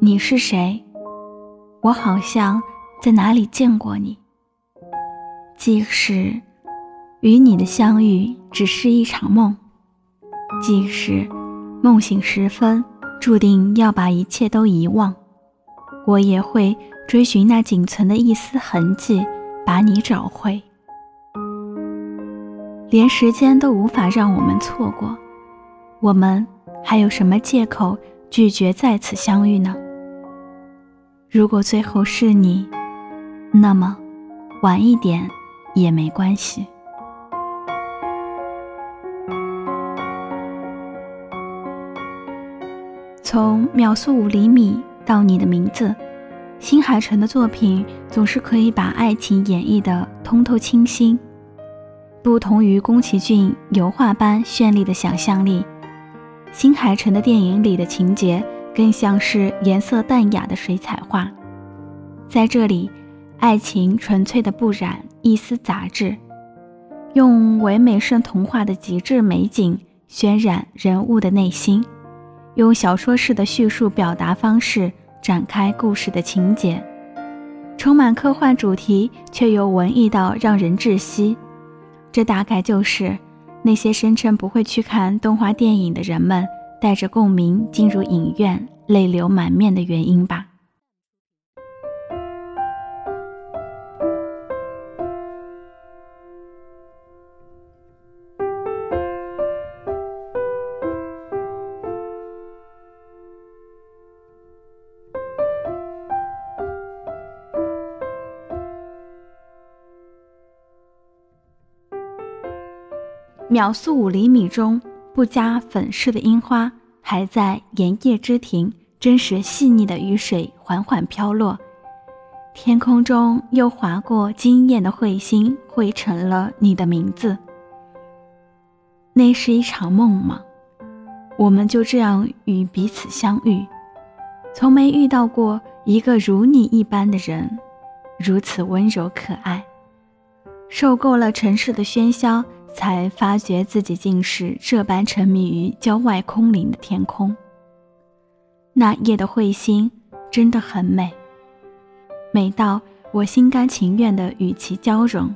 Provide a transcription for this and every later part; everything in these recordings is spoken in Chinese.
你是谁？我好像在哪里见过你。即使与你的相遇只是一场梦，即使梦醒时分注定要把一切都遗忘，我也会追寻那仅存的一丝痕迹，把你找回。连时间都无法让我们错过，我们还有什么借口拒绝再次相遇呢？如果最后是你，那么晚一点也没关系。从秒速五厘米到你的名字，新海诚的作品总是可以把爱情演绎的通透清新。不同于宫崎骏油画般绚丽的想象力，新海诚的电影里的情节。更像是颜色淡雅的水彩画，在这里，爱情纯粹的不染一丝杂质，用唯美圣童话的极致美景渲染人物的内心，用小说式的叙述表达方式展开故事的情节，充满科幻主题却又文艺到让人窒息。这大概就是那些声称不会去看动画电影的人们。带着共鸣进入影院，泪流满面的原因吧。秒速五厘米中。不加粉饰的樱花还在沿叶之庭，真实细腻的雨水缓缓飘落，天空中又划过惊艳的彗星，汇成了你的名字。那是一场梦吗？我们就这样与彼此相遇，从没遇到过一个如你一般的人，如此温柔可爱。受够了城市的喧嚣。才发觉自己竟是这般沉迷于郊外空灵的天空。那夜的彗星真的很美，美到我心甘情愿地与其交融。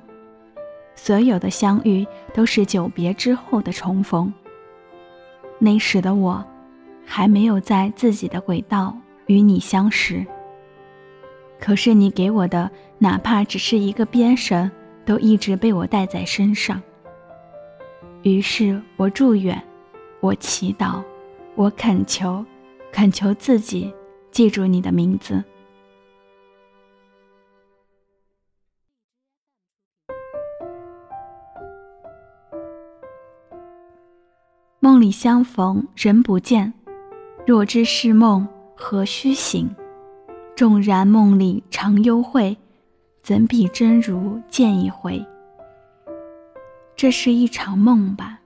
所有的相遇都是久别之后的重逢。那时的我，还没有在自己的轨道与你相识。可是你给我的，哪怕只是一个边绳，都一直被我带在身上。于是我祝愿，我祈祷，我恳求，恳求自己记住你的名字。梦里相逢人不见，若知是梦何须醒？纵然梦里常幽会，怎比真如见一回？这是一场梦吧，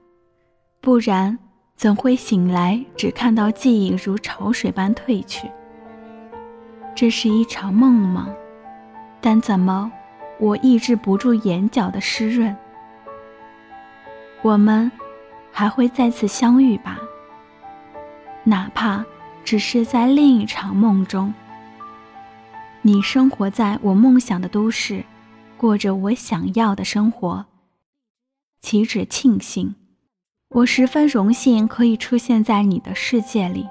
不然怎会醒来只看到记忆如潮水般退去？这是一场梦吗？但怎么我抑制不住眼角的湿润？我们还会再次相遇吧？哪怕只是在另一场梦中。你生活在我梦想的都市，过着我想要的生活。岂止庆幸，我十分荣幸可以出现在你的世界里。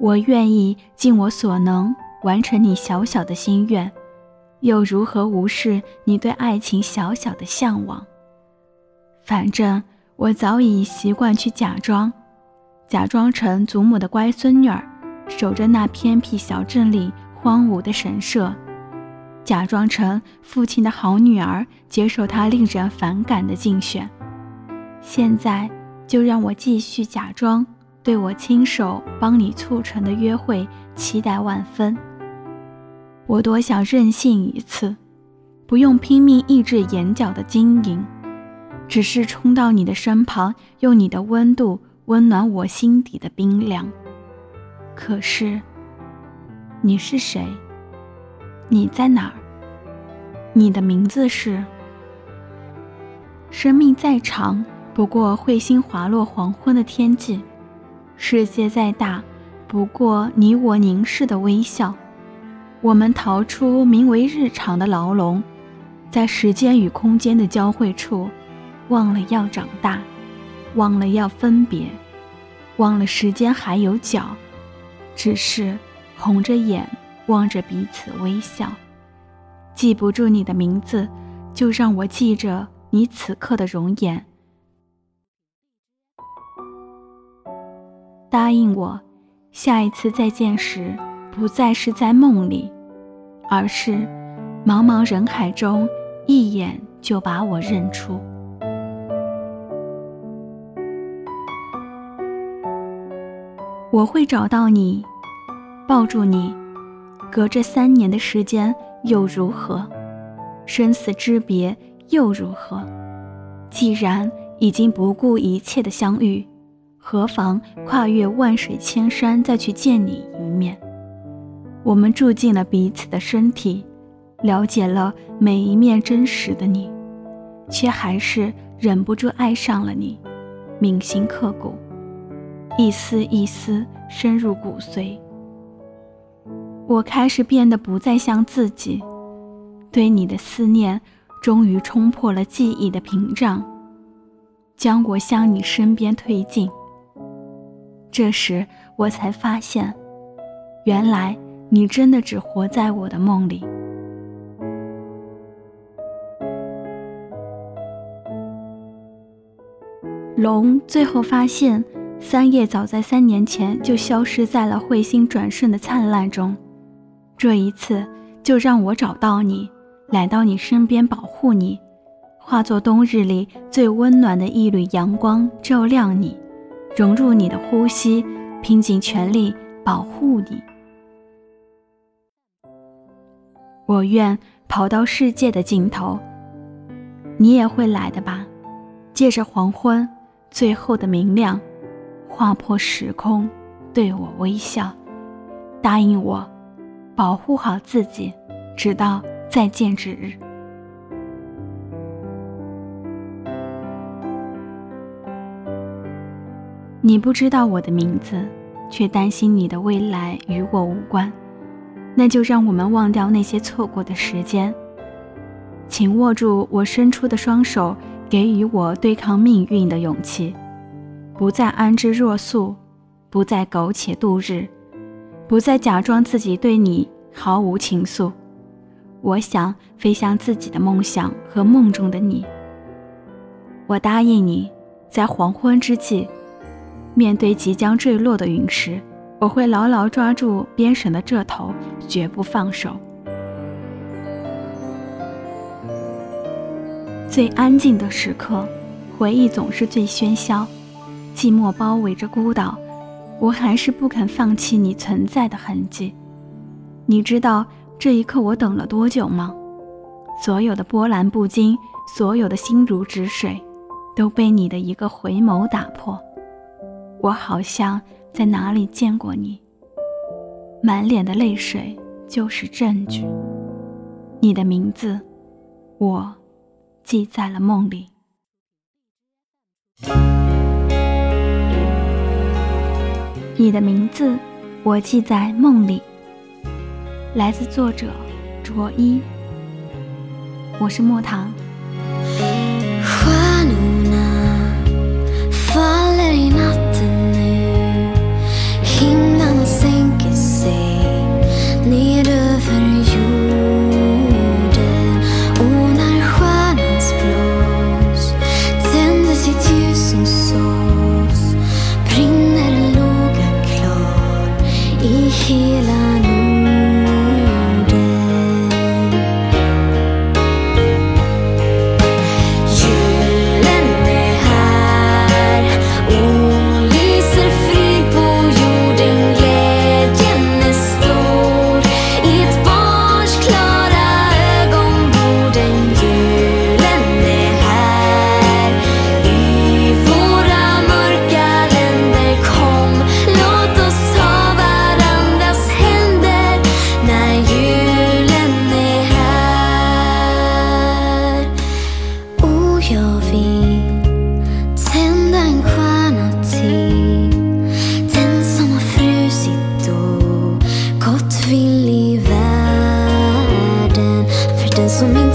我愿意尽我所能完成你小小的心愿，又如何无视你对爱情小小的向往？反正我早已习惯去假装，假装成祖母的乖孙女儿。守着那偏僻小镇里荒芜的神社，假装成父亲的好女儿，接受他令人反感的竞选。现在就让我继续假装，对我亲手帮你促成的约会期待万分。我多想任性一次，不用拼命抑制眼角的晶莹，只是冲到你的身旁，用你的温度温暖我心底的冰凉。可是，你是谁？你在哪儿？你的名字是？生命再长，不过彗星滑落黄昏的天际；世界再大，不过你我凝视的微笑。我们逃出名为日常的牢笼，在时间与空间的交汇处，忘了要长大，忘了要分别，忘了时间还有脚，只是红着眼望着彼此微笑。记不住你的名字，就让我记着你此刻的容颜。答应我，下一次再见时。不再是在梦里，而是茫茫人海中一眼就把我认出。我会找到你，抱住你。隔着三年的时间又如何？生死之别又如何？既然已经不顾一切的相遇，何妨跨越万水千山再去见你一面？我们住进了彼此的身体，了解了每一面真实的你，却还是忍不住爱上了你，铭心刻骨，一丝一丝深入骨髓。我开始变得不再像自己，对你的思念终于冲破了记忆的屏障，将我向你身边推进。这时，我才发现，原来。你真的只活在我的梦里。龙最后发现，三叶早在三年前就消失在了彗星转瞬的灿烂中。这一次，就让我找到你，来到你身边保护你，化作冬日里最温暖的一缕阳光，照亮你，融入你的呼吸，拼尽全力保护你。我愿跑到世界的尽头，你也会来的吧？借着黄昏最后的明亮，划破时空，对我微笑，答应我，保护好自己，直到再见之日。你不知道我的名字，却担心你的未来与我无关。那就让我们忘掉那些错过的时间，请握住我伸出的双手，给予我对抗命运的勇气，不再安之若素，不再苟且度日，不再假装自己对你毫无情愫。我想飞向自己的梦想和梦中的你。我答应你，在黄昏之际，面对即将坠落的陨石。我会牢牢抓住编绳的这头，绝不放手。最安静的时刻，回忆总是最喧嚣。寂寞包围着孤岛，我还是不肯放弃你存在的痕迹。你知道这一刻我等了多久吗？所有的波澜不惊，所有的心如止水，都被你的一个回眸打破。我好像。在哪里见过你？满脸的泪水就是证据。你的名字，我记在了梦里。你的名字，我记在梦里。来自作者卓一。我是莫糖。consumir